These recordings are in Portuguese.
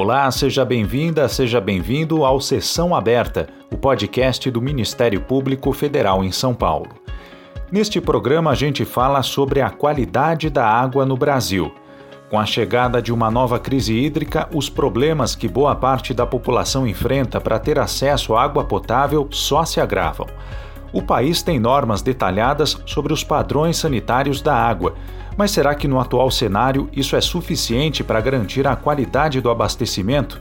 Olá, seja bem-vinda, seja bem-vindo ao Sessão Aberta, o podcast do Ministério Público Federal em São Paulo. Neste programa, a gente fala sobre a qualidade da água no Brasil. Com a chegada de uma nova crise hídrica, os problemas que boa parte da população enfrenta para ter acesso à água potável só se agravam. O país tem normas detalhadas sobre os padrões sanitários da água, mas será que no atual cenário isso é suficiente para garantir a qualidade do abastecimento?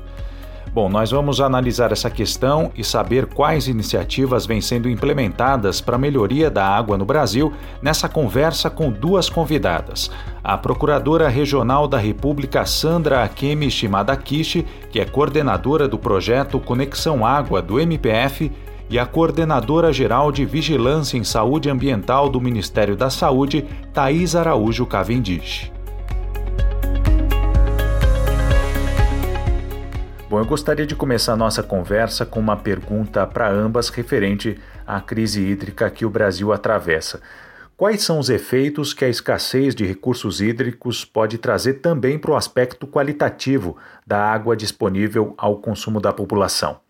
Bom, nós vamos analisar essa questão e saber quais iniciativas vêm sendo implementadas para a melhoria da água no Brasil nessa conversa com duas convidadas. A Procuradora Regional da República Sandra Akemi Shimadakishi, que é coordenadora do projeto Conexão Água do MPF, e a coordenadora geral de Vigilância em Saúde Ambiental do Ministério da Saúde, Thais Araújo Cavendish. Bom, eu gostaria de começar a nossa conversa com uma pergunta para ambas referente à crise hídrica que o Brasil atravessa. Quais são os efeitos que a escassez de recursos hídricos pode trazer também para o aspecto qualitativo da água disponível ao consumo da população?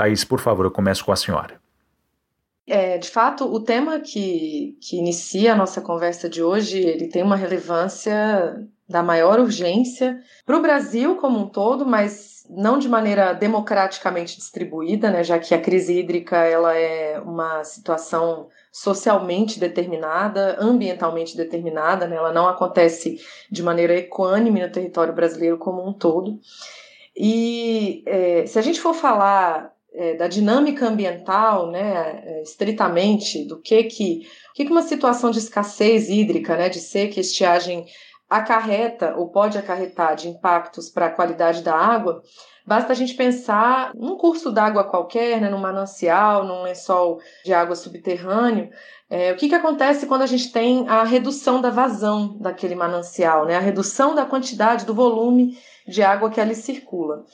Thaís, por favor, eu começo com a senhora. É, de fato, o tema que, que inicia a nossa conversa de hoje, ele tem uma relevância da maior urgência para o Brasil como um todo, mas não de maneira democraticamente distribuída, né, já que a crise hídrica ela é uma situação socialmente determinada, ambientalmente determinada, né, ela não acontece de maneira equânime no território brasileiro como um todo. E é, se a gente for falar é, da dinâmica ambiental, né, é, estritamente, do que que, que uma situação de escassez hídrica, né, de seca estiagem acarreta ou pode acarretar de impactos para a qualidade da água, basta a gente pensar num curso d'água qualquer, né, num manancial, num lençol de água subterrâneo, é, o que, que acontece quando a gente tem a redução da vazão daquele manancial, né, a redução da quantidade, do volume de água que ali circula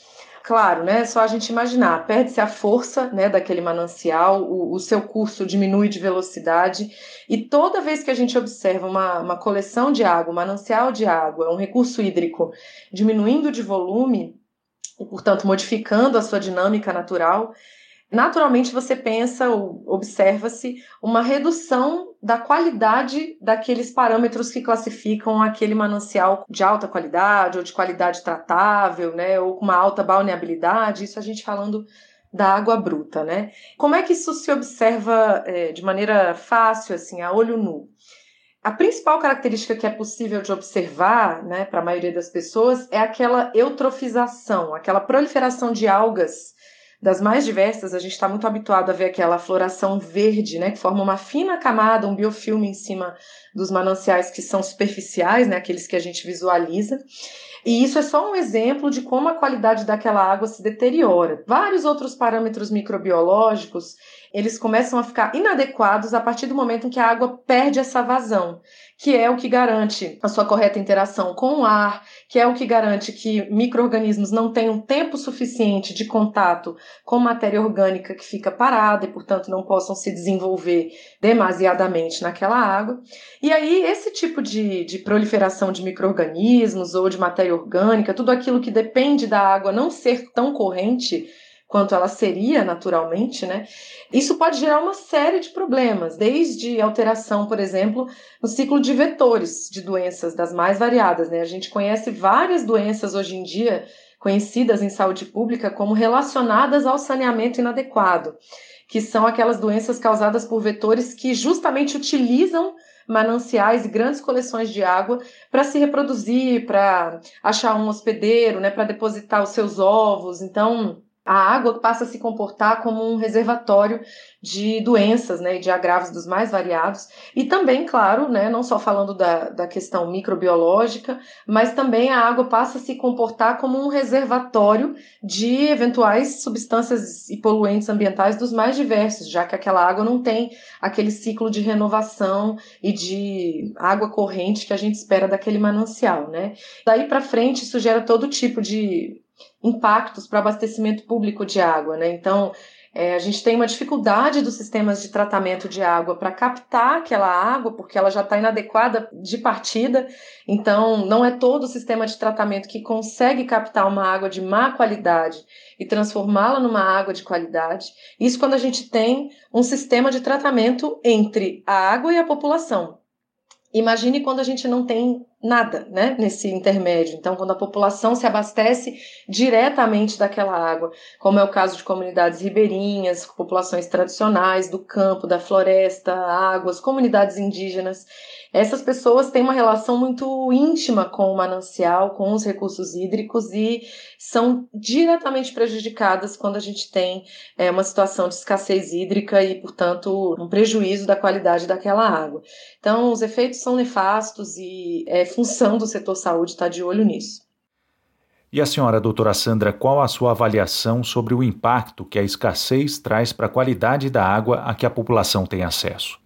claro, né? Só a gente imaginar, perde-se a força, né, daquele manancial, o, o, seu curso diminui de velocidade e toda vez que a gente observa uma, uma coleção de água, um manancial de água, um recurso hídrico diminuindo de volume e, portanto, modificando a sua dinâmica natural, naturalmente você pensa ou observa-se uma redução da qualidade daqueles parâmetros que classificam aquele manancial de alta qualidade ou de qualidade tratável, né, ou com uma alta balneabilidade, isso a gente falando da água bruta, né? Como é que isso se observa é, de maneira fácil, assim, a olho nu? A principal característica que é possível de observar, né, para a maioria das pessoas, é aquela eutrofização, aquela proliferação de algas das mais diversas, a gente está muito habituado a ver aquela floração verde, né, que forma uma fina camada, um biofilme em cima dos mananciais que são superficiais, né, aqueles que a gente visualiza. E isso é só um exemplo de como a qualidade daquela água se deteriora. Vários outros parâmetros microbiológicos, eles começam a ficar inadequados a partir do momento em que a água perde essa vazão, que é o que garante a sua correta interação com o ar, que é o que garante que micro-organismos não tenham tempo suficiente de contato com matéria orgânica que fica parada e, portanto, não possam se desenvolver demasiadamente naquela água. E aí, esse tipo de, de proliferação de micro-organismos ou de matéria orgânica, tudo aquilo que depende da água não ser tão corrente quanto ela seria naturalmente, né? Isso pode gerar uma série de problemas, desde alteração, por exemplo, no ciclo de vetores de doenças das mais variadas, né? A gente conhece várias doenças hoje em dia conhecidas em saúde pública como relacionadas ao saneamento inadequado, que são aquelas doenças causadas por vetores que justamente utilizam mananciais e grandes coleções de água para se reproduzir, para achar um hospedeiro, né, para depositar os seus ovos. Então, a água passa a se comportar como um reservatório de doenças né, e de agravos dos mais variados. E também, claro, né, não só falando da, da questão microbiológica, mas também a água passa a se comportar como um reservatório de eventuais substâncias e poluentes ambientais dos mais diversos, já que aquela água não tem aquele ciclo de renovação e de água corrente que a gente espera daquele manancial. Né? Daí para frente, isso gera todo tipo de impactos para abastecimento público de água, né? Então, É, a gente tem uma dificuldade dos sistemas de tratamento de água para captar aquela água, porque ela já está inadequada de partida. Então, não é todo o sistema de tratamento que consegue captar uma água de má qualidade e transformá-la numa água de qualidade. Isso quando a gente tem um sistema de tratamento entre a água e a população. Imagine quando a gente não tem nada, né, nesse intermédio. Então, quando a população se abastece diretamente daquela água, como é o caso de comunidades ribeirinhas, populações tradicionais do campo, da floresta, águas, comunidades indígenas, essas pessoas têm uma relação muito íntima com o manancial, com os recursos hídricos e são diretamente prejudicadas quando a gente tem é, uma situação de escassez hídrica e, portanto, um prejuízo da qualidade daquela água. Então, os efeitos são nefastos e é função do setor saúde estar de olho nisso. E a senhora, doutora Sandra, qual a sua avaliação sobre o impacto que a escassez traz para a qualidade da água a que a população tem acesso?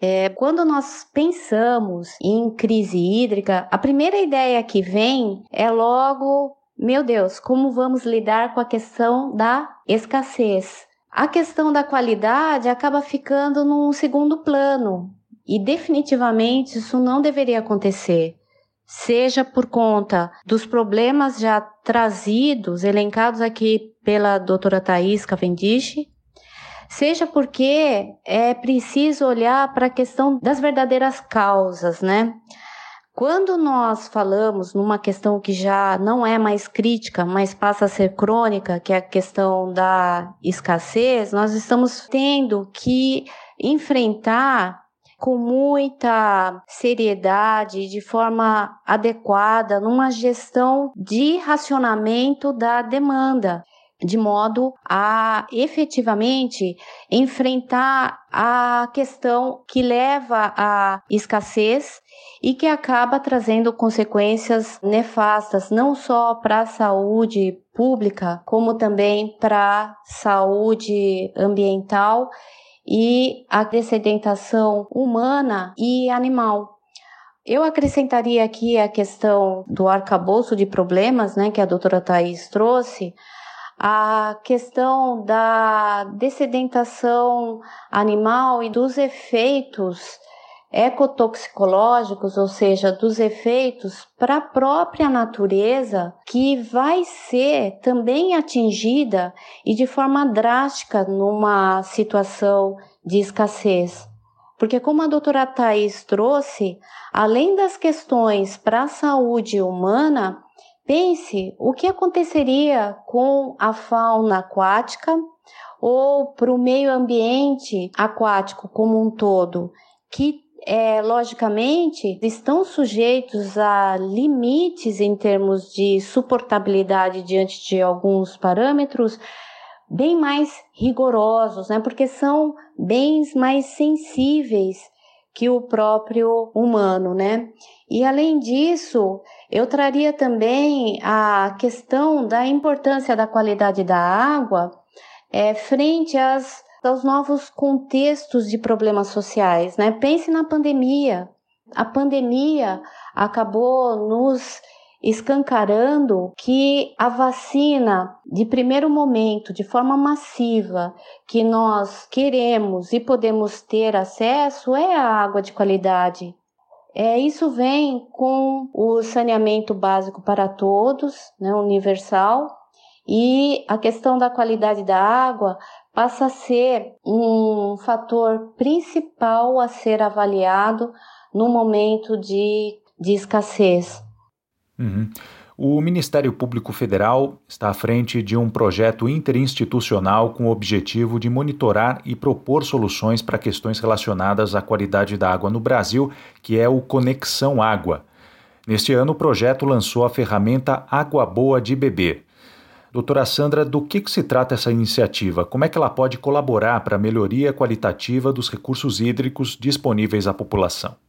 É, quando nós pensamos em crise hídrica, a primeira ideia que vem é logo, meu Deus, como vamos lidar com a questão da escassez? A questão da qualidade acaba ficando num segundo plano e definitivamente isso não deveria acontecer. Seja por conta dos problemas já trazidos, elencados aqui pela doutora Thais Cavendish, seja porque é preciso olhar para a questão das verdadeiras causas, né? Quando nós falamos numa questão que já não é mais crítica, mas passa a ser crônica, que é a questão da escassez, nós estamos tendo que enfrentar com muita seriedade, de forma adequada, numa gestão de racionamento da demanda de modo a efetivamente enfrentar a questão que leva à escassez e que acaba trazendo consequências nefastas não só para a saúde pública, como também para a saúde ambiental e a dessedentação humana e animal. Eu acrescentaria aqui a questão do arcabouço de problemas, né, que a doutora Thais trouxe, a questão da dessedentação animal e dos efeitos ecotoxicológicos, ou seja, dos efeitos para a própria natureza, que vai ser também atingida e de forma drástica numa situação de escassez. Porque, como a doutora Thais trouxe, além das questões para a saúde humana, Pense o que aconteceria com a fauna aquática ou para o meio ambiente aquático como um todo, que é, logicamente estão sujeitos a limites em termos de suportabilidade diante de alguns parâmetros bem mais rigorosos, né? Porque são bens mais sensíveis que o próprio humano, né? E além disso, eu traria também a questão da importância da qualidade da água é, frente às, aos novos contextos de problemas sociais. Né? Pense na pandemia. A pandemia acabou nos escancarando que a vacina de primeiro momento, de forma massiva, que nós queremos e podemos ter acesso é a água de qualidade. É, isso vem com o saneamento básico para todos, né, universal, e a questão da qualidade da água passa a ser um fator principal a ser avaliado no momento de, de escassez. Uhum. O Ministério Público Federal está à frente de um projeto interinstitucional com o objetivo de monitorar e propor soluções para questões relacionadas à qualidade da água no Brasil, que é o Conexão Água. Neste ano, o projeto lançou a ferramenta Água Boa de Beber. Doutora Sandra, do que, que se trata essa iniciativa? Como é que ela pode colaborar para a melhoria qualitativa dos recursos hídricos disponíveis à população?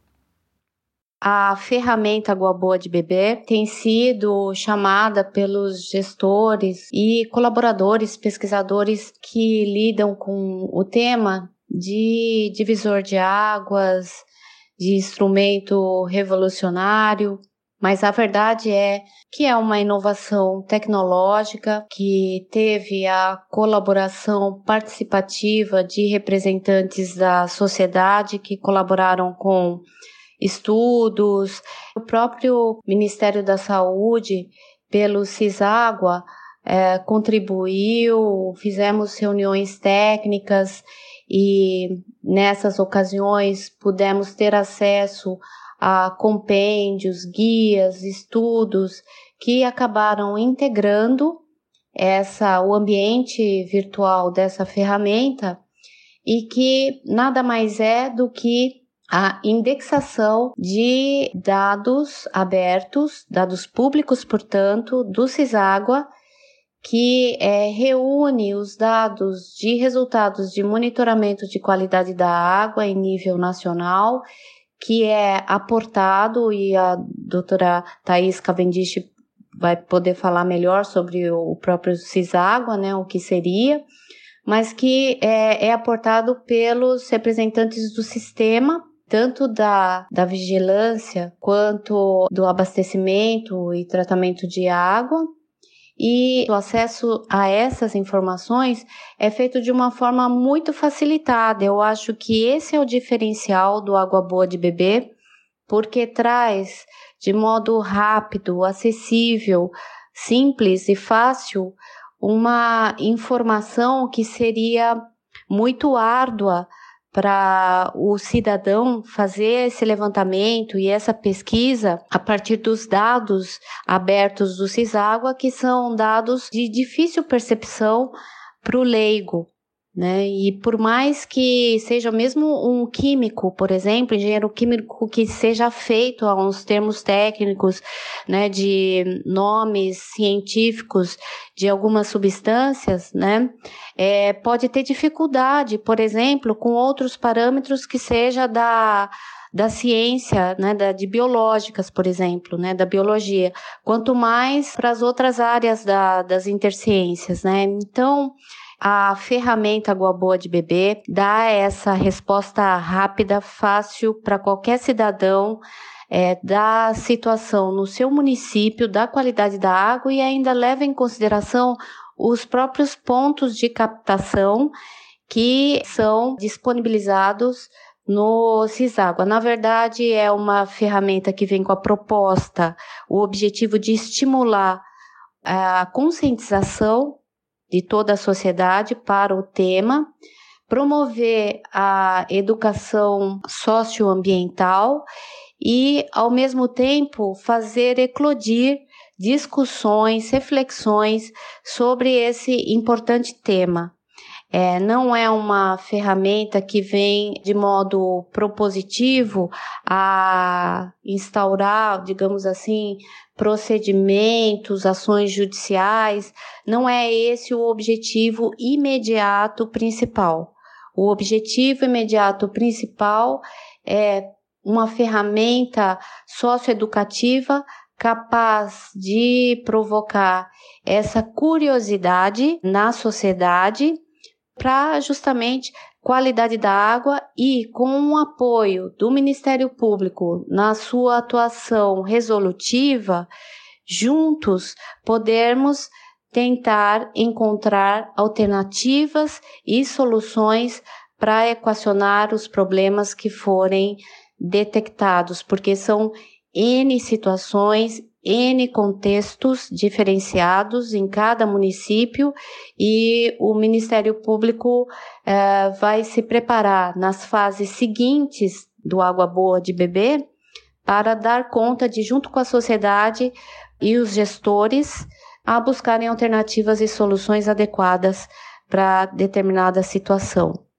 A ferramenta Água Boa de Beber tem sido chamada pelos gestores e colaboradores, pesquisadores que lidam com o tema de divisor de águas, de instrumento revolucionário, mas a verdade é que é uma inovação tecnológica que teve a colaboração participativa de representantes da sociedade que colaboraram com estudos, o próprio Ministério da Saúde, pelo CISÁGUA, é, contribuiu, fizemos reuniões técnicas e nessas ocasiões pudemos ter acesso a compêndios, guias, estudos que acabaram integrando essa o ambiente virtual dessa ferramenta e que nada mais é do que a indexação de dados abertos, dados públicos, portanto, do CISÁGUA, que é, reúne os dados de resultados de monitoramento de qualidade da água em nível nacional, que é aportado, e a doutora Thais Cavendish vai poder falar melhor sobre o próprio CISÁGUA, né, o que seria, mas que é, é aportado pelos representantes do sistema tanto da, da vigilância quanto do abastecimento e tratamento de água. E o acesso a essas informações é feito de uma forma muito facilitada. Eu acho que esse é o diferencial do Água Boa de Beber, porque traz de modo rápido, acessível, simples e fácil uma informação que seria muito árdua para o cidadão fazer esse levantamento e essa pesquisa a partir dos dados abertos do CISÁGUA, que são dados de difícil percepção para o leigo. Né? E por mais que seja mesmo um químico, por exemplo, engenheiro químico que seja feito a uns termos técnicos, né, de nomes científicos de algumas substâncias, né, é, pode ter dificuldade, por exemplo, com outros parâmetros que seja da da ciência, né, da, de biológicas, por exemplo, né, da biologia, quanto mais para as outras áreas da, das interciências, né. Então, a ferramenta Água Boa de Bebê dá essa resposta rápida, fácil para qualquer cidadão é, da situação no seu município, da qualidade da água e ainda leva em consideração os próprios pontos de captação que são disponibilizados no Ciságua. Na verdade, é uma ferramenta que vem com a proposta, o objetivo de estimular a conscientização de toda a sociedade para o tema, promover a educação socioambiental e, ao mesmo tempo, fazer eclodir discussões, reflexões sobre esse importante tema. É, não é uma ferramenta que vem de modo propositivo a instaurar, digamos assim, procedimentos, ações judiciais. Não é esse o objetivo imediato principal. O objetivo imediato principal é uma ferramenta socioeducativa capaz de provocar essa curiosidade na sociedade para justamente qualidade da água e com o apoio do Ministério Público na sua atuação resolutiva, juntos podermos tentar encontrar alternativas e soluções para equacionar os problemas que forem detectados, porque são N situações, N contextos diferenciados em cada município e o Ministério Público eh, vai se preparar nas fases seguintes do Água Boa de Beber para dar conta de, junto com a sociedade e os gestores, a buscarem alternativas e soluções adequadas para determinada situação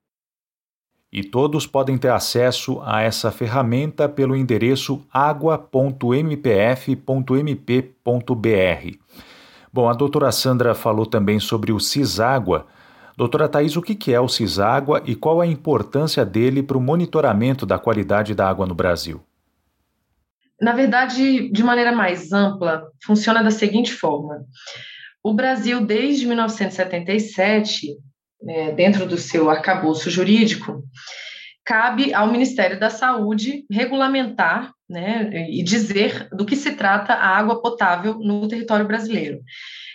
e todos podem ter acesso a essa ferramenta pelo endereço agua.mpf.mp.br. Bom, a doutora Sandra falou também sobre o Ciságua. Doutora Thais, o que é o Ciságua e qual a importância dele para o monitoramento da qualidade da água no Brasil? Na verdade, de maneira mais ampla, funciona da seguinte forma. O Brasil, desde 1977, é, dentro do seu arcabouço jurídico, cabe ao Ministério da Saúde regulamentar né, e dizer do que se trata a água potável no território brasileiro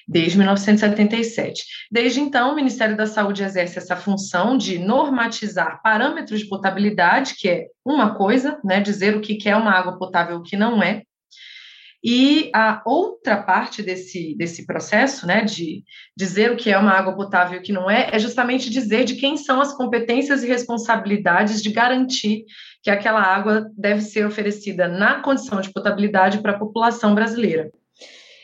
desde 1977. Desde então, o Ministério da Saúde exerce essa função de normatizar parâmetros de potabilidade, que é uma coisa, né, dizer o que é uma água potável e o que não é. E a outra parte desse, desse processo, né, de dizer o que é uma água potável e o que não é, é justamente dizer de quem são as competências e responsabilidades de garantir que aquela água deve ser oferecida na condição de potabilidade para a população brasileira.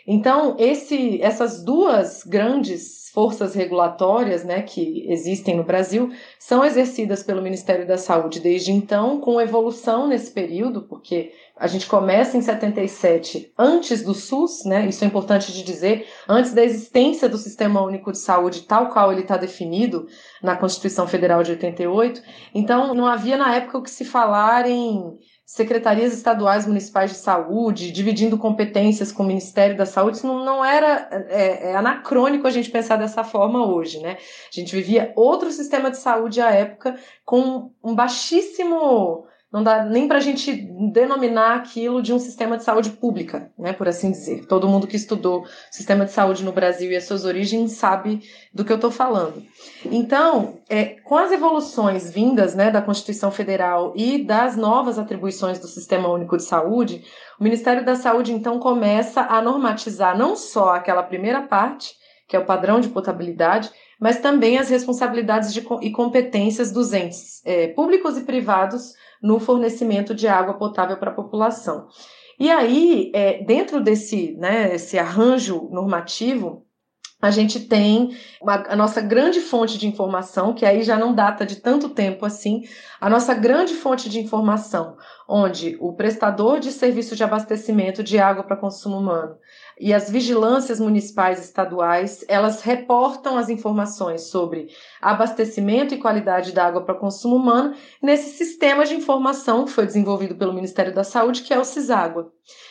Então, esse, essas duas grandes forças regulatórias né, que existem no Brasil são exercidas pelo Ministério da Saúde desde então, com evolução nesse período, porque a gente começa em 77, antes do SUS, né, isso é importante de dizer, antes da existência do Sistema Único de Saúde, tal qual ele está definido na Constituição Federal de 88. Então, não havia na época o que se falar em secretarias estaduais municipais de saúde, dividindo competências com o Ministério da Saúde, isso não, era é, é anacrônico a gente pensar dessa forma hoje, né? A gente vivia outro sistema de saúde à época com um baixíssimo não dá nem para a gente denominar aquilo de um sistema de saúde pública, né, por assim dizer. Todo mundo que estudou sistema de saúde no Brasil e as suas origens sabe do que eu estou falando. Então, é, com as evoluções vindas né, da Constituição Federal e das novas atribuições do Sistema Único de Saúde, o Ministério da Saúde então começa a normatizar não só aquela primeira parte, que é o padrão de potabilidade, mas também as responsabilidades de, e competências dos entes é, públicos e privados no fornecimento de água potável para a população. E aí, é, dentro desse né, esse arranjo normativo, a gente tem uma, a nossa grande fonte de informação, que aí já não data de tanto tempo assim, a nossa grande fonte de informação, onde o prestador de serviço de abastecimento de água para consumo humano e as vigilâncias municipais e estaduais, elas reportam as informações sobre abastecimento e qualidade da água para consumo humano nesse sistema de informação que foi desenvolvido pelo Ministério da Saúde, que é o CISÁGUA.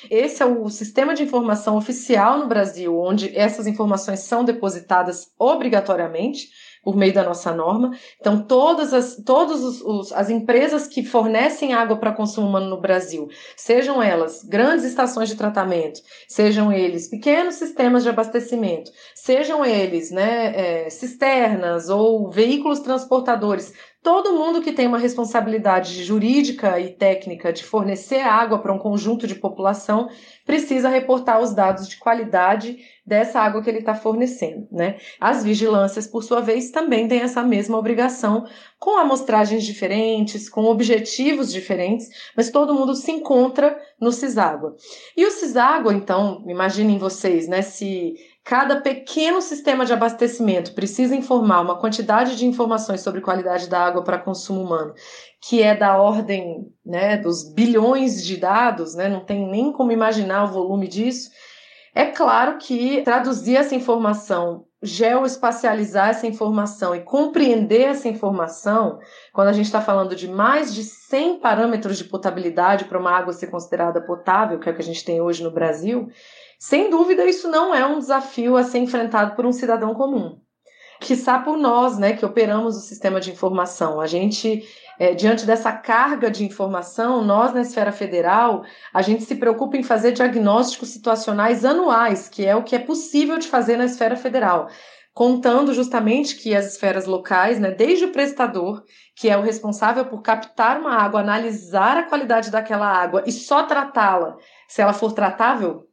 Esse é o sistema de informação oficial no Brasil, onde essas informações são depositadas obrigatoriamente por meio da nossa norma. Então, todas as, todos os, os, as empresas que fornecem água para consumo humano no Brasil, sejam elas grandes estações de tratamento, sejam eles pequenos sistemas de abastecimento, sejam eles né, é, cisternas ou veículos transportadores, todo mundo que tem uma responsabilidade jurídica e técnica de fornecer água para um conjunto de população precisa reportar os dados de qualidade dessa água que ele está fornecendo, né? As vigilâncias, por sua vez, também têm essa mesma obrigação, com amostragens diferentes, com objetivos diferentes, mas todo mundo se encontra no Ciságua. E o Ciságua, então, imaginem vocês, né? Se Cada pequeno sistema de abastecimento precisa informar uma quantidade de informações sobre qualidade da água para consumo humano, que é da ordem né, dos bilhões de dados, né, não tem nem como imaginar o volume disso. É claro que traduzir essa informação, geoespacializar essa informação e compreender essa informação, quando a gente está falando de mais de 100 parâmetros de potabilidade para uma água ser considerada potável, que é o que a gente tem hoje no Brasil, sem dúvida, isso não é um desafio a ser enfrentado por um cidadão comum. Quiçá por nós, né, que operamos o sistema de informação. A gente, é, diante dessa carga de informação, nós na esfera federal, a gente se preocupa em fazer diagnósticos situacionais anuais, que é o que é possível de fazer na esfera federal contando justamente que as esferas locais, né, desde o prestador, que é o responsável por captar uma água, analisar a qualidade daquela água e só tratá-la se ela for tratável,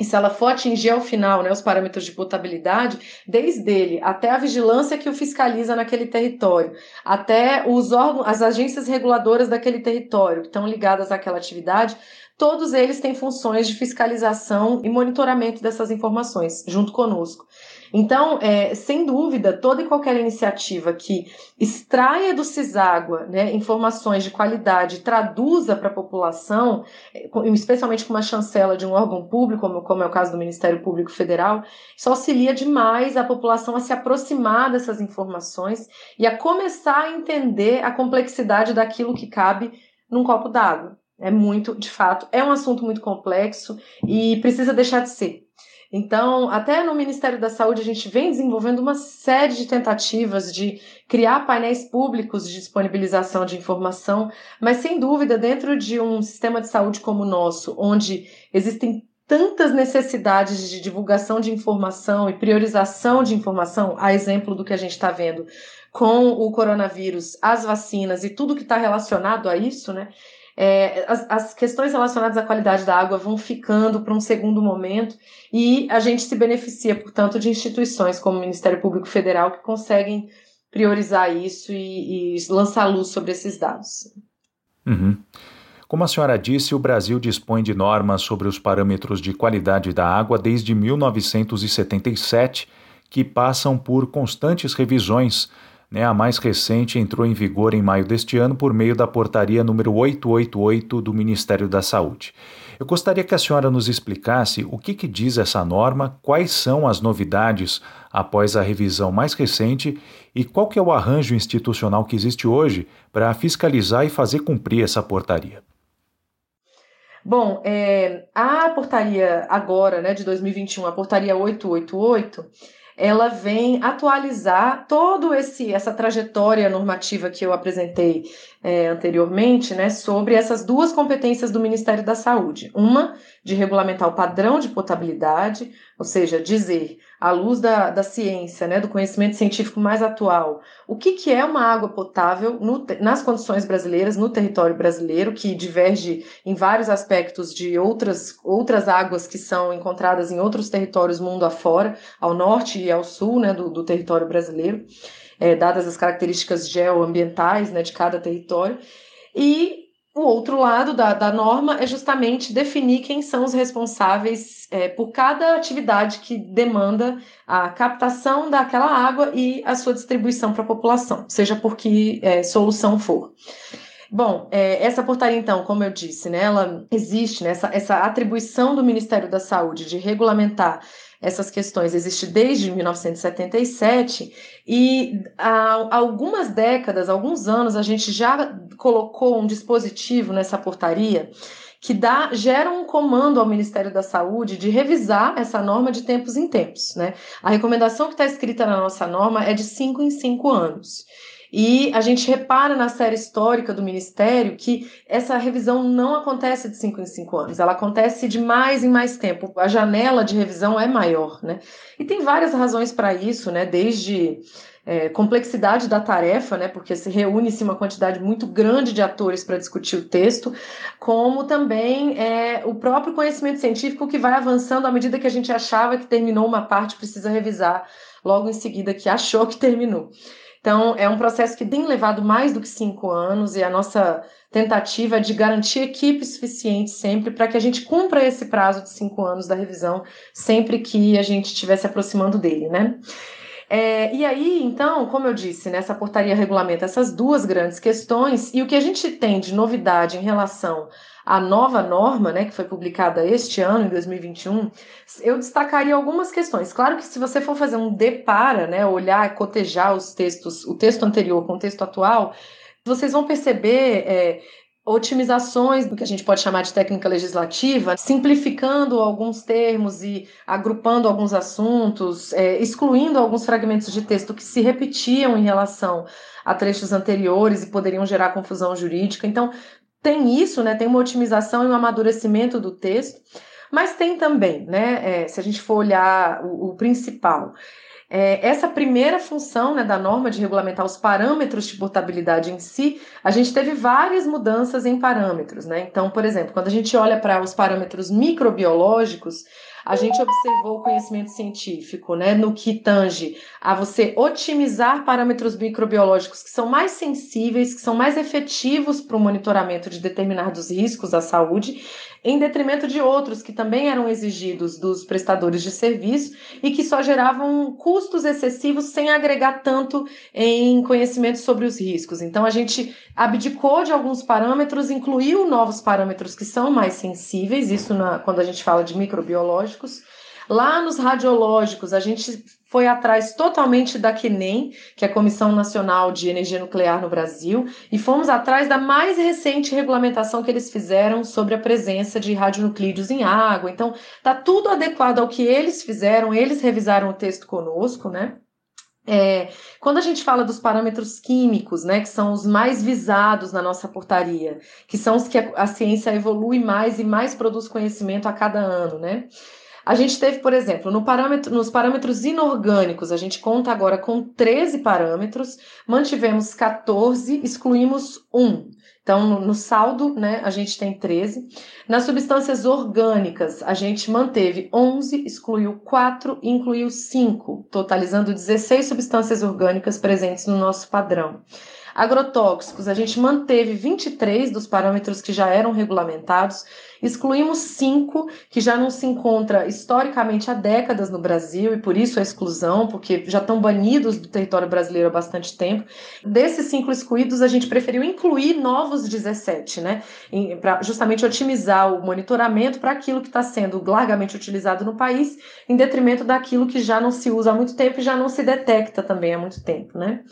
e se ela for atingir ao final né, os parâmetros de potabilidade, desde ele até a vigilância que o fiscaliza naquele território, até os órgãos, as agências reguladoras daquele território que estão ligadas àquela atividade, todos eles têm funções de fiscalização e monitoramento dessas informações junto conosco. Então, é, sem dúvida, toda e qualquer iniciativa que extraia do CISÁGUA né, informações de qualidade, traduza para a população, é, especialmente com uma chancela de um órgão público, como, como é o caso do Ministério Público Federal, isso auxilia demais a população a se aproximar dessas informações e a começar a entender a complexidade daquilo que cabe num copo d'água. É muito, de fato, é um assunto muito complexo e precisa deixar de ser. Então, até no Ministério da Saúde, a gente vem desenvolvendo uma série de tentativas de criar painéis públicos de disponibilização de informação, mas sem dúvida, dentro de um sistema de saúde como o nosso, onde existem tantas necessidades de divulgação de informação e priorização de informação, a exemplo do que a gente está vendo com o coronavírus, as vacinas e tudo que está relacionado a isso, né? É, as, as, questões relacionadas à qualidade da água vão ficando para um segundo momento e a gente se beneficia, portanto, de instituições como o Ministério Público Federal que conseguem priorizar isso e, e lançar luz sobre esses dados. Uhum. Como a senhora disse, o Brasil dispõe de normas sobre os parâmetros de qualidade da água desde 1977, que passam por constantes revisões né, a mais recente entrou em vigor em maio deste ano por meio da portaria número 888 do Ministério da Saúde. Eu gostaria que a senhora nos explicasse o que, que diz essa norma, quais são as novidades após a revisão mais recente e qual que é o arranjo institucional que existe hoje para fiscalizar e fazer cumprir essa portaria. Bom, é, a portaria agora, né, de 2021, a portaria 888, ela vem atualizar todo esse essa trajetória normativa que eu apresentei é, anteriormente, né, sobre essas duas competências do Ministério da Saúde. Uma de regulamentar o padrão de potabilidade, ou seja, dizer, à luz da, da ciência, né, do conhecimento científico mais atual, o que, que é uma água potável no, nas condições brasileiras, no território brasileiro, que diverge em vários aspectos de outras, outras águas que são encontradas em outros territórios mundo afora, ao norte e ao sul né, do, do território brasileiro é, dadas as características geoambientais né, de cada território. E o outro lado da, da norma é justamente definir quem são os responsáveis é, por cada atividade que demanda a captação daquela água e a sua distribuição para a população, seja por que é, solução for. Bom, é, essa portaria, então, como eu disse, né, ela existe, né, essa, essa atribuição do Ministério da Saúde de regulamentar essas questões existe desde 1977 e há algumas décadas, alguns anos, a gente já colocou um dispositivo nessa portaria que dá, gera um comando ao Ministério da Saúde de revisar essa norma de tempos em tempos. Né? A recomendação que está escrita na nossa norma é de cinco em cinco anos. E a gente repara na série histórica do Ministério que essa revisão não acontece de cinco em cinco anos, ela acontece de mais em mais tempo. A janela de revisão é maior, né? E tem várias razões para isso, né? Desde é, complexidade da tarefa, né, porque se reúne-se uma quantidade muito grande de atores para discutir o texto, como também é, o próprio conhecimento científico que vai avançando à medida que a gente achava que terminou uma parte, precisa revisar logo em seguida que achou que terminou. Então, é um processo que tem levado mais do que cinco anos e a nossa tentativa é de garantir equipe suficiente sempre para que a gente cumpra esse prazo de cinco anos da revisão sempre que a gente estiver se aproximando dele, né? É, e aí, então, como eu disse, né, essa portaria regulamenta essas duas grandes questões, e o que a gente tem de novidade em relação à nova norma, né, que foi publicada este ano, em 2021, eu destacaria algumas questões. Claro que se você for fazer um depara, né, olhar, cotejar os textos, o texto anterior com o texto atual, vocês vão perceber é, otimizações do que a gente pode chamar de técnica legislativa, simplificando alguns termos e agrupando alguns assuntos, é, excluindo alguns fragmentos de texto que se repetiam em relação a trechos anteriores e poderiam gerar confusão jurídica. Então, tem isso, né? Tem uma otimização e um amadurecimento do texto, mas tem também, né? É, se a gente for olhar o, o principal, é, essa primeira função né, da norma de regulamentar os parâmetros de portabilidade em si, a gente teve várias mudanças em parâmetros. Né? Então, por exemplo, quando a gente olha para os parâmetros microbiológicos, a gente observou o conhecimento científico, né, no que tange a você otimizar parâmetros microbiológicos que são mais sensíveis, que são mais efetivos para o monitoramento de determinados riscos à saúde, em detrimento de outros que também eram exigidos dos prestadores de serviço e que só geravam custos excessivos sem agregar tanto em conhecimento sobre os riscos. Então a gente abdicou de alguns parâmetros, incluiu novos parâmetros que são mais sensíveis, isso na, quando a gente fala de microbiológicos. Lá nos radiológicos, a gente foi atrás totalmente da CNEM, que é a Comissão Nacional de Energia Nuclear no Brasil, e fomos atrás da mais recente regulamentação que eles fizeram sobre a presença de radionuclídeos em água. Então, tá tudo adequado ao que eles fizeram, eles revisaram o texto conosco, né? É, quando a gente fala dos parâmetros químicos, né, que são os mais visados na nossa portaria, que são os que a, a ciência evolui mais e mais produz conhecimento a cada ano, né? A gente teve, por exemplo, no parâmetro, nos parâmetros inorgânicos, a gente conta agora com 13 parâmetros, mantivemos 14, excluímos 1. Então, no, no, saldo, né, a gente tem 13. Nas substâncias orgânicas, a gente manteve 11, excluiu 4 e incluiu 5, totalizando 16 substâncias orgânicas presentes no nosso padrão. Agrotóxicos, a gente manteve 23 dos parâmetros que já eram regulamentados, excluímos cinco que já não se encontra historicamente há décadas no Brasil e por isso a exclusão, porque já estão banidos do território brasileiro há bastante tempo. Desses cinco excluídos, a gente preferiu incluir novos 17, né? Para justamente otimizar o monitoramento para aquilo que está sendo largamente utilizado no país, em detrimento daquilo que já não se usa há muito tempo e já não se detecta também há muito tempo, né?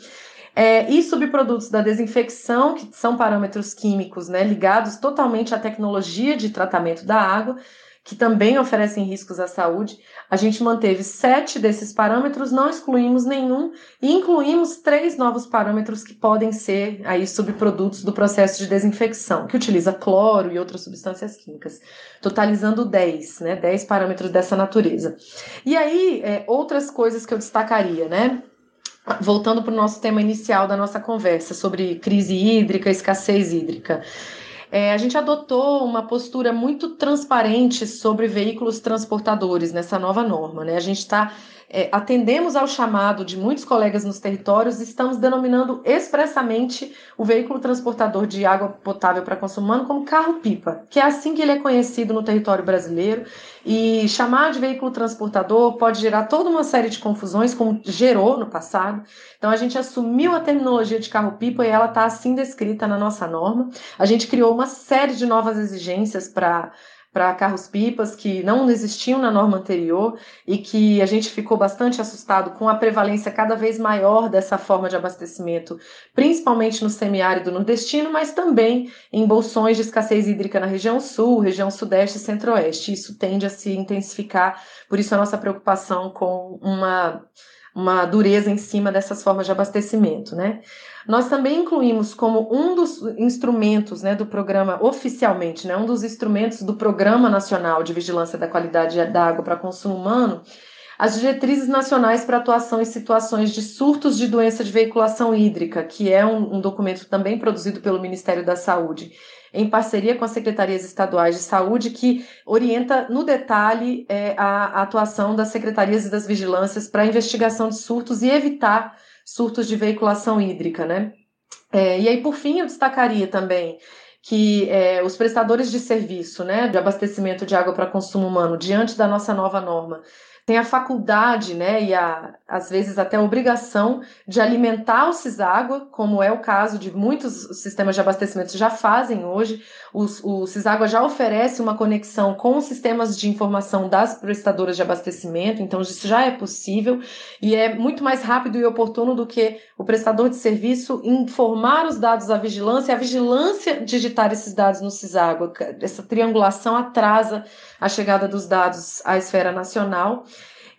É, e subprodutos da desinfecção, que são parâmetros químicos né, ligados totalmente à tecnologia de tratamento da água, que também oferecem riscos à saúde. A gente manteve sete desses parâmetros, não excluímos nenhum e incluímos três novos parâmetros que podem ser aí subprodutos do processo de desinfecção, que utiliza cloro e outras substâncias químicas, totalizando 10, né? 10 parâmetros dessa natureza. E aí, é, outras coisas que eu destacaria, né? Voltando para o nosso tema inicial da nossa conversa sobre crise hídrica, escassez hídrica. É, a gente adotou uma postura muito transparente sobre veículos transportadores nessa nova norma. Né? A gente está é, atendemos ao chamado de muitos colegas nos territórios estamos denominando expressamente o veículo transportador de água potável para consumo humano como carro-pipa, que é assim que ele é conhecido no território brasileiro. E chamar de veículo transportador pode gerar toda uma série de confusões, como gerou no passado. Então a gente assumiu a terminologia de carro-pipa e ela está assim descrita na nossa norma. A gente criou uma série de novas exigências para para carros-pipas que não existiam na norma anterior e que a gente ficou bastante assustado com a prevalência cada vez maior dessa forma de abastecimento, principalmente no semiárido nordestino, mas também em bolsões de escassez hídrica na região sul, região sudeste e centro-oeste. Isso tende a se intensificar, por isso a nossa preocupação com uma uma dureza em cima dessas formas de abastecimento, né? Nós também incluímos como um dos instrumentos, né, do programa oficialmente, né, um dos instrumentos do Programa Nacional de Vigilância da Qualidade da Água para Consumo Humano, as diretrizes nacionais para atuação em situações de surtos de doença de veiculação hídrica, que é um, um documento também produzido pelo Ministério da Saúde em parceria com as secretarias estaduais de saúde, que orienta no detalhe é, a, a atuação das secretarias e das vigilâncias para investigação de surtos e evitar surtos de veiculação hídrica, né? É, e aí, por fim, eu destacaria também que é, os prestadores de serviço, né, de abastecimento de água para consumo humano, diante da nossa nova norma, tem a faculdade, né, e a, às vezes até a obrigação de alimentar o Ciságua, como é o caso de muitos sistemas de abastecimento já fazem hoje. O, Ciságua já oferece uma conexão com os sistemas de informação das prestadoras de abastecimento, então isso já é possível e é muito mais rápido e oportuno do que o prestador de serviço informar os dados à vigilância e a vigilância digitar esses dados no Ciságua. Essa triangulação atrasa a chegada dos dados à esfera nacional.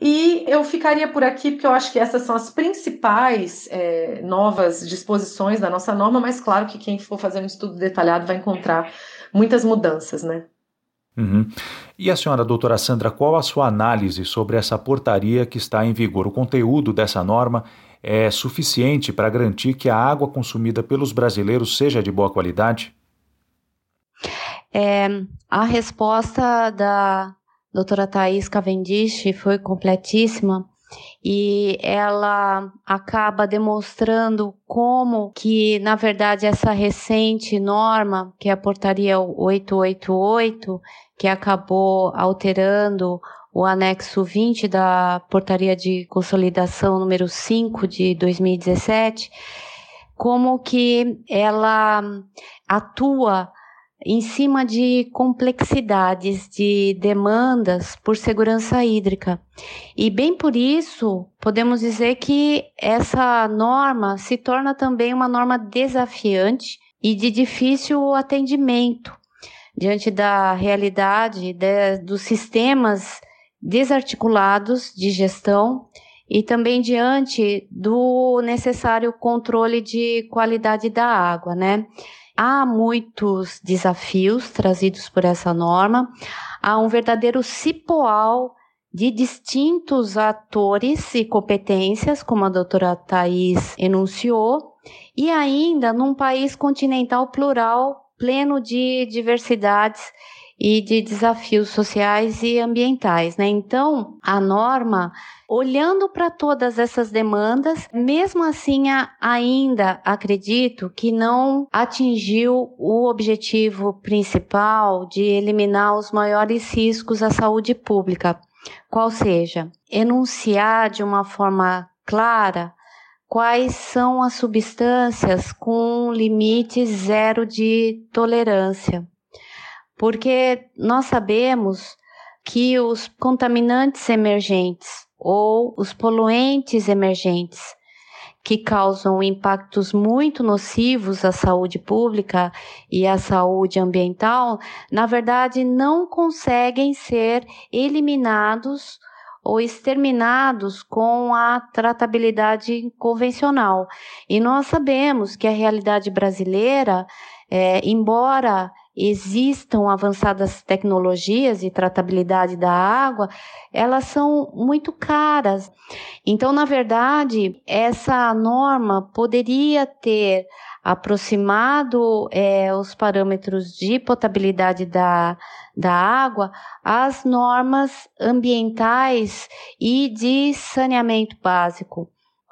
E eu ficaria por aqui, porque eu acho que essas são as principais é, novas disposições da nossa norma, mas claro que quem for fazer um estudo detalhado vai encontrar muitas mudanças, né? Uhum. E a senhora doutora Sandra, qual a sua análise sobre essa portaria que está em vigor? O conteúdo dessa norma é suficiente para garantir que a água consumida pelos brasileiros seja de boa qualidade? É, a resposta da doutora Thais Cavendish foi completíssima e ela acaba demonstrando como que, na verdade, essa recente norma, que é a portaria 888, que acabou alterando o anexo 20 da portaria de consolidação número 5 de 2017, como que ela atua em cima de complexidades de demandas por segurança hídrica. E bem por isso, podemos dizer que essa norma se torna também uma norma desafiante e de difícil atendimento diante da realidade de, dos sistemas desarticulados de gestão e também diante do necessário controle de qualidade da água, né? Há muitos desafios trazidos por essa norma, há um verdadeiro cipoal de distintos atores e competências, como a doutora Thais enunciou, e ainda num país continental plural, pleno de diversidades e de desafios sociais e ambientais, né? Então, a norma, olhando para todas essas demandas, mesmo assim, ainda acredito que não atingiu o objetivo principal de eliminar os maiores riscos à saúde pública, qual seja, enunciar de uma forma clara quais são as substâncias com limite zero de tolerância porque nós sabemos que os contaminantes emergentes ou os poluentes emergentes que causam impactos muito nocivos à saúde pública e à saúde ambiental, na verdade não conseguem ser eliminados ou exterminados com a tratabilidade convencional. E nós sabemos que a realidade brasileira, é, embora existam avançadas tecnologias e tratabilidade da água, elas são muito caras. Então, na verdade, essa norma poderia ter aproximado é, os parâmetros de potabilidade da, da água às normas ambientais e de saneamento básico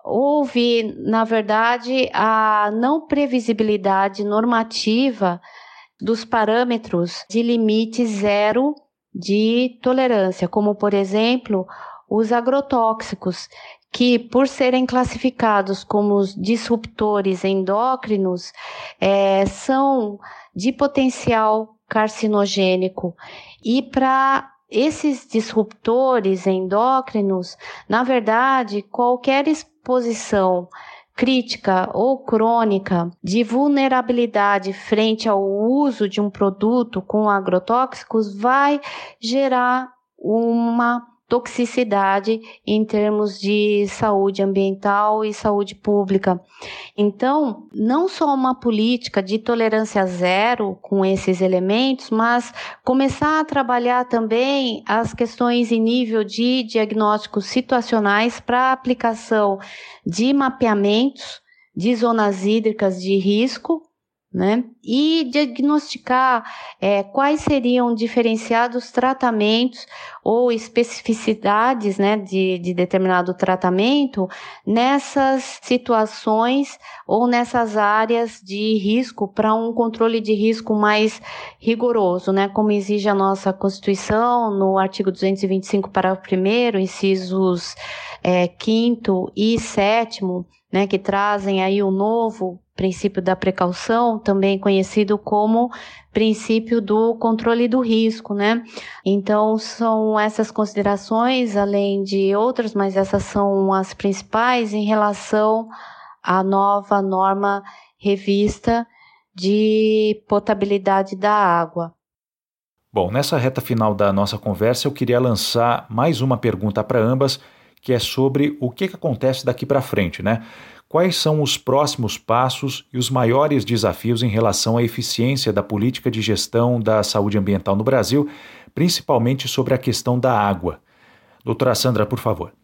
houve, na verdade, a não previsibilidade normativa dos parâmetros de limite zero de tolerância, como por exemplo os agrotóxicos, que por serem classificados como disruptores endócrinos, é, são de potencial carcinogênico. E para esses disruptores endócrinos, na verdade, qualquer exposição crítica ou crônica de vulnerabilidade frente ao uso de um produto com agrotóxicos vai gerar uma toxicidade em termos de saúde ambiental e saúde pública. Então, não só uma política de tolerância zero com esses elementos, mas começar a trabalhar também as questões em nível de diagnósticos situacionais para aplicação de mapeamentos de zonas hídricas de risco né? E diagnosticar é, quais seriam diferenciados tratamentos ou especificidades né, de, de determinado tratamento nessas situações ou nessas áreas de risco para um controle de risco mais rigoroso, né? Como exige a nossa Constituição no artigo 225, parágrafo 1 incisos é, 5 e 7 né, que trazem aí o novo princípio da precaução, também conhecido como princípio do controle do risco, né? Então, são essas considerações, além de outras, mas essas são as principais em relação à nova norma revista de potabilidade da água. Bom, nessa reta final da nossa conversa, eu queria lançar mais uma pergunta para ambas, que é sobre o que, que acontece daqui para frente, né? Quais são os próximos passos e os maiores desafios em relação à eficiência da política de gestão da saúde ambiental no Brasil, principalmente sobre a questão da água? Doutora Sandra, por favor.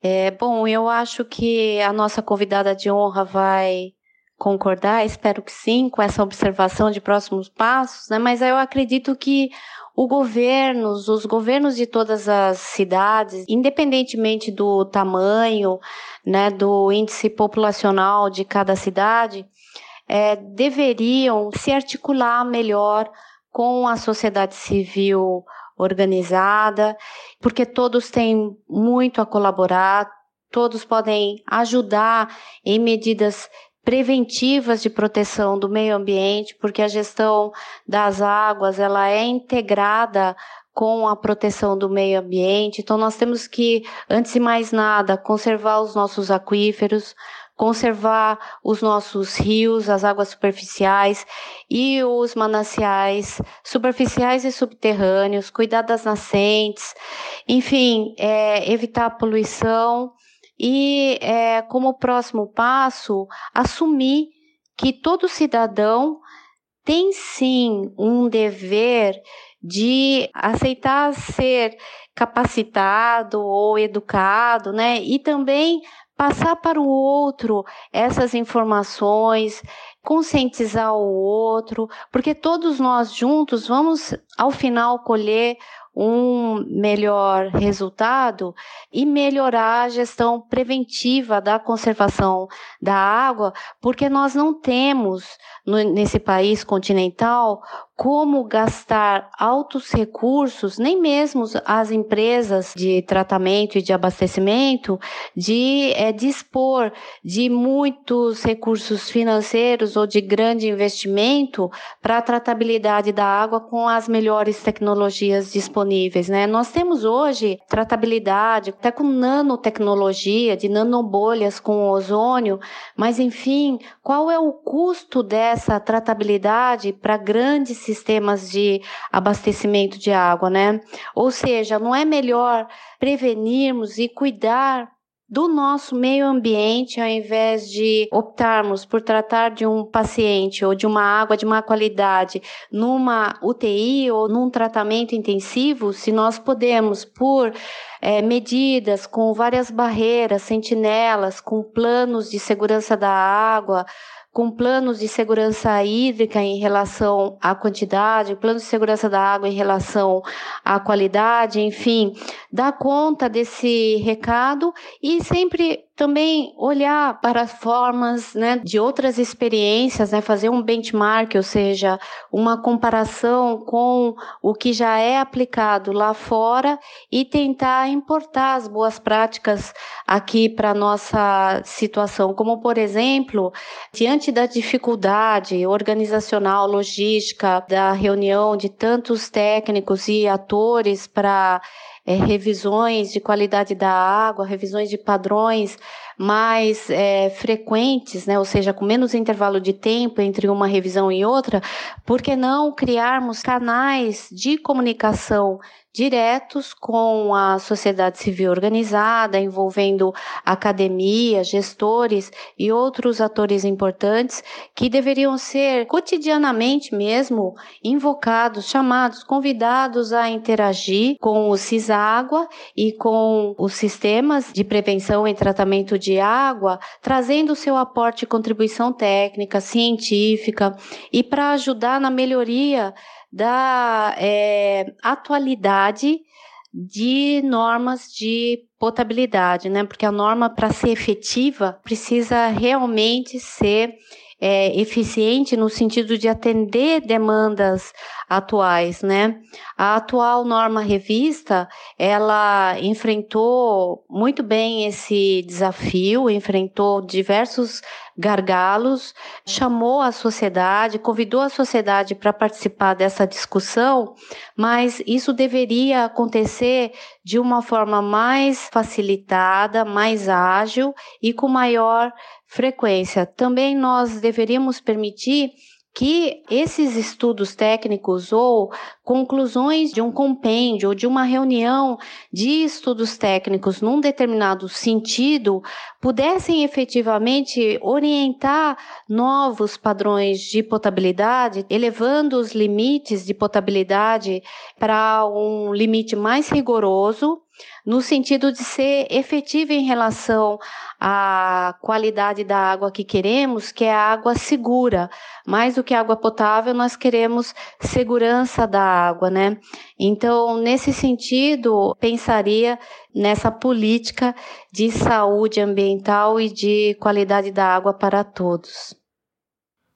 É, bom, eu acho que a nossa convidada de honra vai concordar, espero que sim, com essa observação de próximos passos, né? mas eu acredito que o governo, os governos de todas as cidades, independentemente do tamanho, né, do índice populacional de cada cidade, é, deveriam se articular melhor com a sociedade civil organizada, porque todos têm muito a colaborar, todos podem ajudar em medidas preventivas de proteção do meio ambiente, porque a gestão das águas ela é integrada com a proteção do meio ambiente. Então nós temos que, antes de mais nada, conservar os nossos aquíferos, conservar os nossos rios, as águas superficiais e os mananciais superficiais e subterrâneos, cuidar das nascentes, enfim, é, evitar a poluição e, é, como próximo passo, assumir que todo cidadão tem sim um dever de aceitar ser capacitado ou educado, né? E também passar para o outro essas informações, conscientizar o outro, porque todos nós juntos vamos ao final colher um melhor resultado e melhorar a gestão preventiva da conservação da água, porque nós não temos no, nesse país continental como gastar altos recursos, nem mesmo as empresas de tratamento e de abastecimento, de é, dispor de muitos recursos financeiros ou de grande investimento para a tratabilidade da água com as melhores tecnologias disponíveis. Né? Nós temos hoje tratabilidade até com nanotecnologia, de nanobolhas com ozônio, mas enfim, qual é o custo dessa tratabilidade para grandes sistemas de abastecimento de água, né? Ou seja, não é melhor prevenirmos e cuidar do nosso meio ambiente, ao invés de optarmos por tratar de um paciente ou de uma água de má qualidade numa UTI ou num tratamento intensivo, se nós podemos, por é, medidas com várias barreiras, sentinelas, com planos de segurança da água, com planos de segurança hídrica em relação à quantidade, planos de segurança da água em relação à qualidade, enfim, dar conta desse recado e sempre também olhar para formas né, de outras experiências, né, fazer um benchmark, ou seja, uma comparação com o que já é aplicado lá fora e tentar importar as boas práticas aqui para a nossa situação. Como, por exemplo, diante da dificuldade organizacional, logística, da reunião de tantos técnicos e atores para é, revisões de qualidade da água, revisões de padrões mais é, frequentes, né, ou seja, com menos intervalo de tempo entre uma revisão e outra, por que não criarmos canais de comunicação diretos com a sociedade civil organizada, envolvendo academia, gestores e outros atores importantes que deveriam ser cotidianamente mesmo invocados, chamados, convidados a interagir com o CISÁGUA e com os sistemas de prevenção e tratamento de água, trazendo seu aporte e contribuição técnica, científica e para ajudar na melhoria da é, atualidade de normas de potabilidade, né? Porque a norma, para ser efetiva, precisa realmente ser é, eficiente no sentido de atender demandas atuais, né? A atual norma revista, ela enfrentou muito bem esse desafio, enfrentou diversos gargalos, chamou a sociedade, convidou a sociedade para participar dessa discussão, mas isso deveria acontecer de uma forma mais facilitada, mais ágil e com maior frequência. Também nós deveríamos permitir que esses estudos técnicos ou conclusões de um compêndio ou de uma reunião de estudos técnicos num determinado sentido pudessem efetivamente orientar novos padrões de potabilidade, elevando os limites de potabilidade para um limite mais rigoroso no sentido de ser efetiva em relação à qualidade da água que queremos, que é a água segura. Mais do que água potável, nós queremos segurança da água, né? Então, nesse sentido, pensaria nessa política de saúde ambiental e de qualidade da água para todos.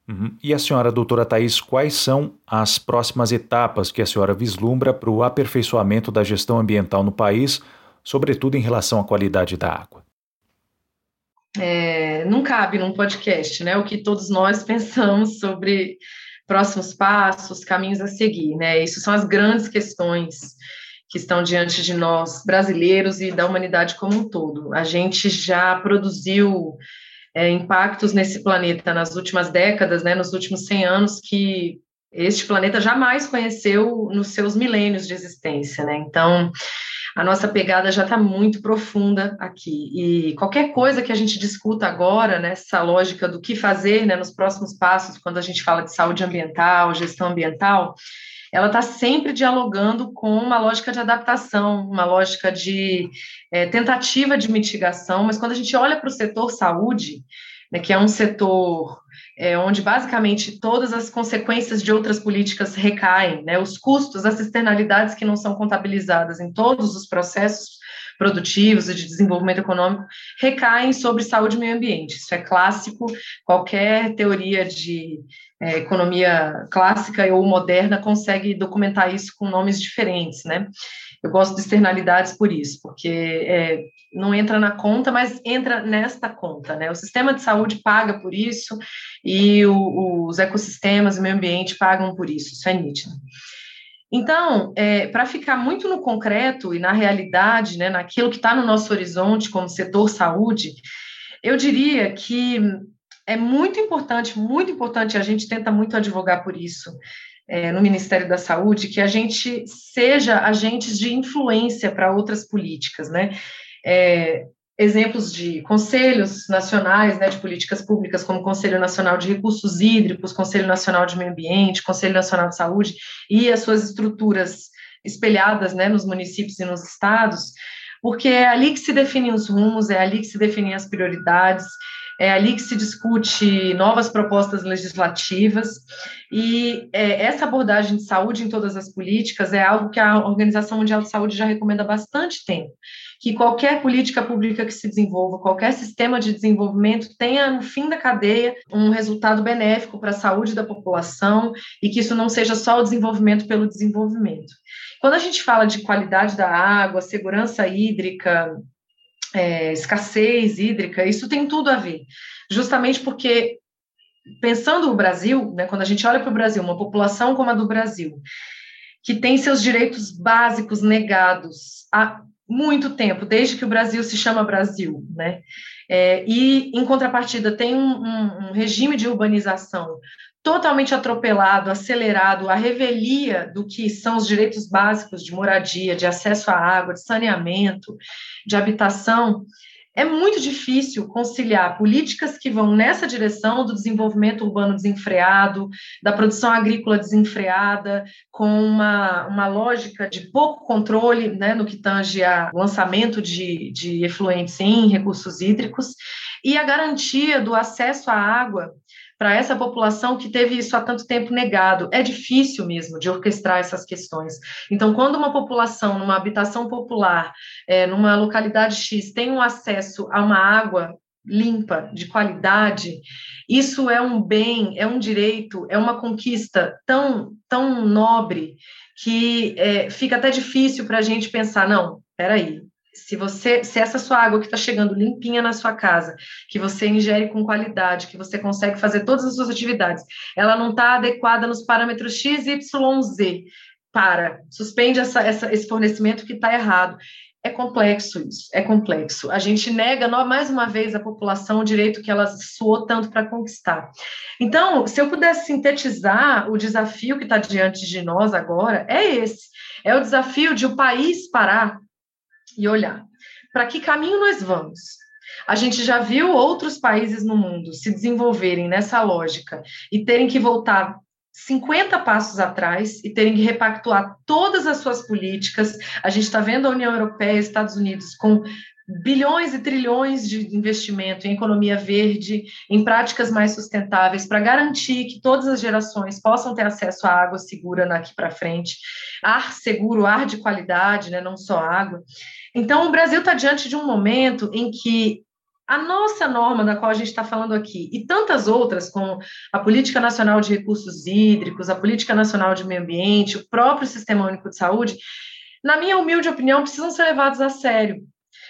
Uhum. E a senhora, doutora Thais, quais são as próximas etapas que a senhora vislumbra para o aperfeiçoamento da gestão ambiental no país, sobretudo em relação à qualidade da água? é, não cabe num podcast, né? O que todos nós pensamos sobre próximos passos, caminhos a seguir, né? Isso são as grandes questões que estão diante de nós, brasileiros e da humanidade como um todo. A gente já produziu é, impactos nesse planeta nas últimas décadas, né, nos últimos 100 anos, que este planeta jamais conheceu nos seus milênios de existência, né? Então, a nossa pegada já está muito profunda aqui. E qualquer coisa que a gente discuta agora, nessa lógica do que fazer né, nos próximos passos, quando a gente fala de saúde ambiental, gestão ambiental, ela está sempre dialogando com uma lógica de adaptação, uma lógica de é, tentativa de mitigação, mas quando a gente olha para o setor saúde, né, que é um setor é, onde basicamente todas as consequências de outras políticas recaem, né, os custos, as externalidades que não são contabilizadas em todos os processos produtivos e de desenvolvimento econômico recaem sobre saúde e meio ambiente. Isso é clássico, qualquer teoria de é, economia clássica ou moderna consegue documentar isso com nomes diferentes, né? Eu gosto de externalidades por isso, porque é, não entra na conta, mas entra nesta conta, né? O sistema de saúde paga por isso e o, os ecossistemas o meio ambiente pagam por isso, isso é nítido. Então, é, para ficar muito no concreto e na realidade, né, naquilo que está no nosso horizonte como setor saúde, eu diria que é muito importante, muito importante, a gente tenta muito advogar por isso, é, no Ministério da Saúde, que a gente seja agentes de influência para outras políticas, né? É, exemplos de conselhos nacionais né, de políticas públicas, como Conselho Nacional de Recursos Hídricos, Conselho Nacional de Meio Ambiente, Conselho Nacional de Saúde e as suas estruturas espelhadas né, nos municípios e nos estados, porque é ali que se definem os rumos, é ali que se definem as prioridades, é ali que se discute novas propostas legislativas, e é, essa abordagem de saúde em todas as políticas é algo que a Organização Mundial de Saúde já recomenda há bastante tempo, que qualquer política pública que se desenvolva, qualquer sistema de desenvolvimento tenha, no fim da cadeia, um resultado benéfico para a saúde da população e que isso não seja só o desenvolvimento pelo desenvolvimento. Quando a gente fala de qualidade da água, segurança hídrica, é, escassez hídrica, isso tem tudo a ver, justamente porque, pensando o Brasil, né, quando a gente olha para o Brasil, uma população como a do Brasil, que tem seus direitos básicos negados há muito tempo, desde que o Brasil se chama Brasil, né? É, e, em contrapartida, tem um, um, um regime de urbanização totalmente atropelado, acelerado, a revelia do que são os direitos básicos de moradia, de acesso à água, de saneamento, de habitação, é muito difícil conciliar políticas que vão nessa direção do desenvolvimento urbano desenfreado, da produção agrícola desenfreada, com uma, uma lógica de pouco controle né, no que tange ao lançamento de, de efluentes em recursos hídricos, e a garantia do acesso à água para essa população que teve isso há tanto tempo negado. É difícil mesmo de orquestrar essas questões. Então, quando uma população, numa habitação popular, é, numa localidade X, tem um acesso a uma água limpa, de qualidade, isso é um bem, é um direito, é uma conquista tão, tão nobre que é, fica até difícil para a gente pensar, não, peraí, se você, se essa sua água que está chegando limpinha na sua casa, que você ingere com qualidade, que você consegue fazer todas as suas atividades, ela não está adequada nos parâmetros X, Y, Z, para, suspende essa, essa, esse fornecimento que está errado. É complexo isso, é complexo. A gente nega mais uma vez à população o direito que ela suou tanto para conquistar. Então, se eu pudesse sintetizar o desafio que está diante de nós agora, é esse: é o desafio de o país parar e olhar para que caminho nós vamos. A gente já viu outros países no mundo se desenvolverem nessa lógica e terem que voltar 50 passos atrás e terem que repactuar todas as suas políticas. A gente está vendo a União Europeia e Estados Unidos com bilhões e trilhões de investimento em economia verde, em práticas mais sustentáveis, para garantir que todas as gerações possam ter acesso à água segura daqui para frente, ar seguro, ar de qualidade, né, não só água. Então, o Brasil está diante de um momento em que a nossa norma da qual a gente está falando aqui e tantas outras, como a Política Nacional de Recursos Hídricos, a Política Nacional de Meio Ambiente, o próprio Sistema Único de Saúde, na minha humilde opinião, precisam ser levados a sério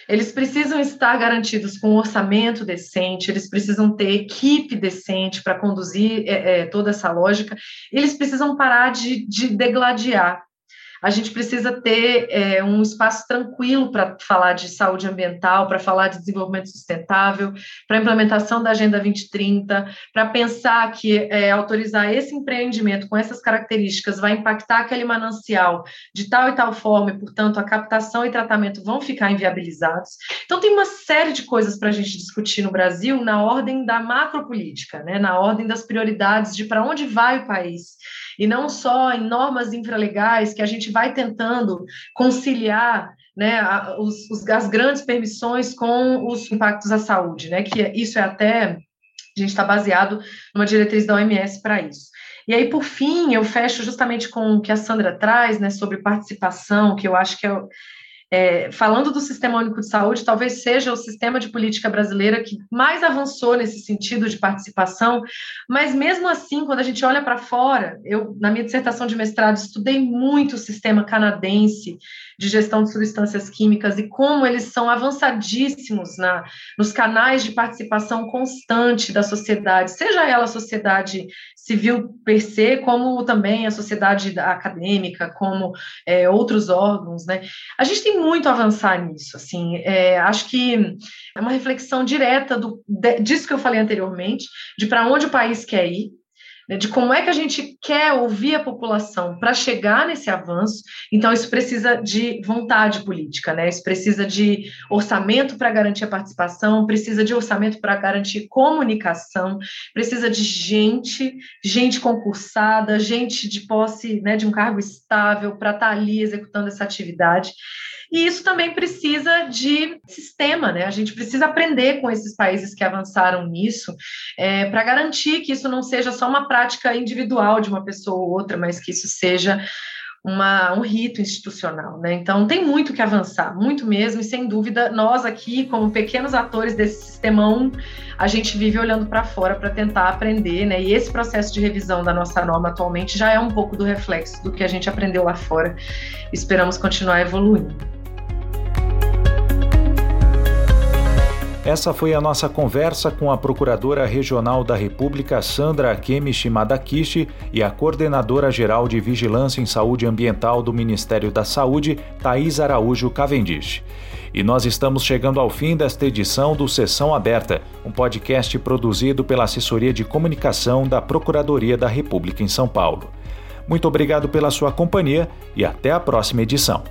eles precisam estar garantidos com um orçamento decente, eles precisam ter equipe decente para conduzir é, é, toda essa lógica, eles precisam parar de, de degladiar a gente precisa ter é, um espaço tranquilo para falar de saúde ambiental, para falar de desenvolvimento sustentável, para implementação da Agenda 2030, para pensar que é, autorizar esse empreendimento com essas características vai impactar aquele manancial de tal e tal forma, e, portanto, a captação e tratamento vão ficar inviabilizados. Então, tem uma série de coisas para a gente discutir no Brasil na ordem da macropolítica, né, na ordem das prioridades de para onde vai o país e não só em normas infralegais que a gente vai tentando conciliar né, os, os, as grandes permissões com os impactos à saúde, né, que isso é até, a gente está baseado numa diretriz da OMS para isso. E aí, por fim, eu fecho justamente com o que a Sandra traz, né, sobre participação, que eu acho que é, é, falando do Sistema Único de Saúde, talvez seja o sistema de política brasileira que mais avançou nesse sentido de participação, mas mesmo assim, quando a gente olha para fora, eu, na minha dissertação de mestrado, estudei muito o sistema canadense de gestão de substâncias químicas e como eles são avançadíssimos na, nos canais de participação constante da sociedade, seja ela a sociedade civil per se, como também a sociedade acadêmica, como é, outros órgãos, né? A gente tem muito a avançar nisso, assim, é, acho que é uma reflexão direta do, disso que eu falei anteriormente, de para onde o país quer ir, né, de como é que a gente quer ouvir a população para chegar nesse avanço. Então, isso precisa de vontade política, né? Isso precisa de orçamento para garantir a participação, precisa de orçamento para garantir comunicação, precisa de gente, gente concursada, gente de posse né, de um cargo estável para estar tá ali executando essa atividade. E isso também precisa de sistema, né? A gente precisa aprender com esses países que avançaram nisso, é, para garantir que isso não seja só uma prática individual de uma pessoa ou outra, mas que isso seja uma, um rito institucional, né? Então tem muito que avançar, muito mesmo, e sem dúvida, nós aqui, como pequenos atores desse sistemão, a gente vive olhando para fora para tentar aprender, né? E esse processo de revisão da nossa norma atualmente já é um pouco do reflexo do que a gente aprendeu lá fora. Esperamos continuar evoluindo. Essa foi a nossa conversa com a Procuradora Regional da República, Sandra Akemi Shimadakishi, e a Coordenadora Geral de Vigilância em Saúde Ambiental do Ministério da Saúde, Thais Araújo Cavendish. E nós estamos chegando ao fim desta edição do Sessão Aberta, um podcast produzido pela Assessoria de Comunicação da Procuradoria da República em São Paulo. Muito obrigado pela sua companhia e até a próxima edição.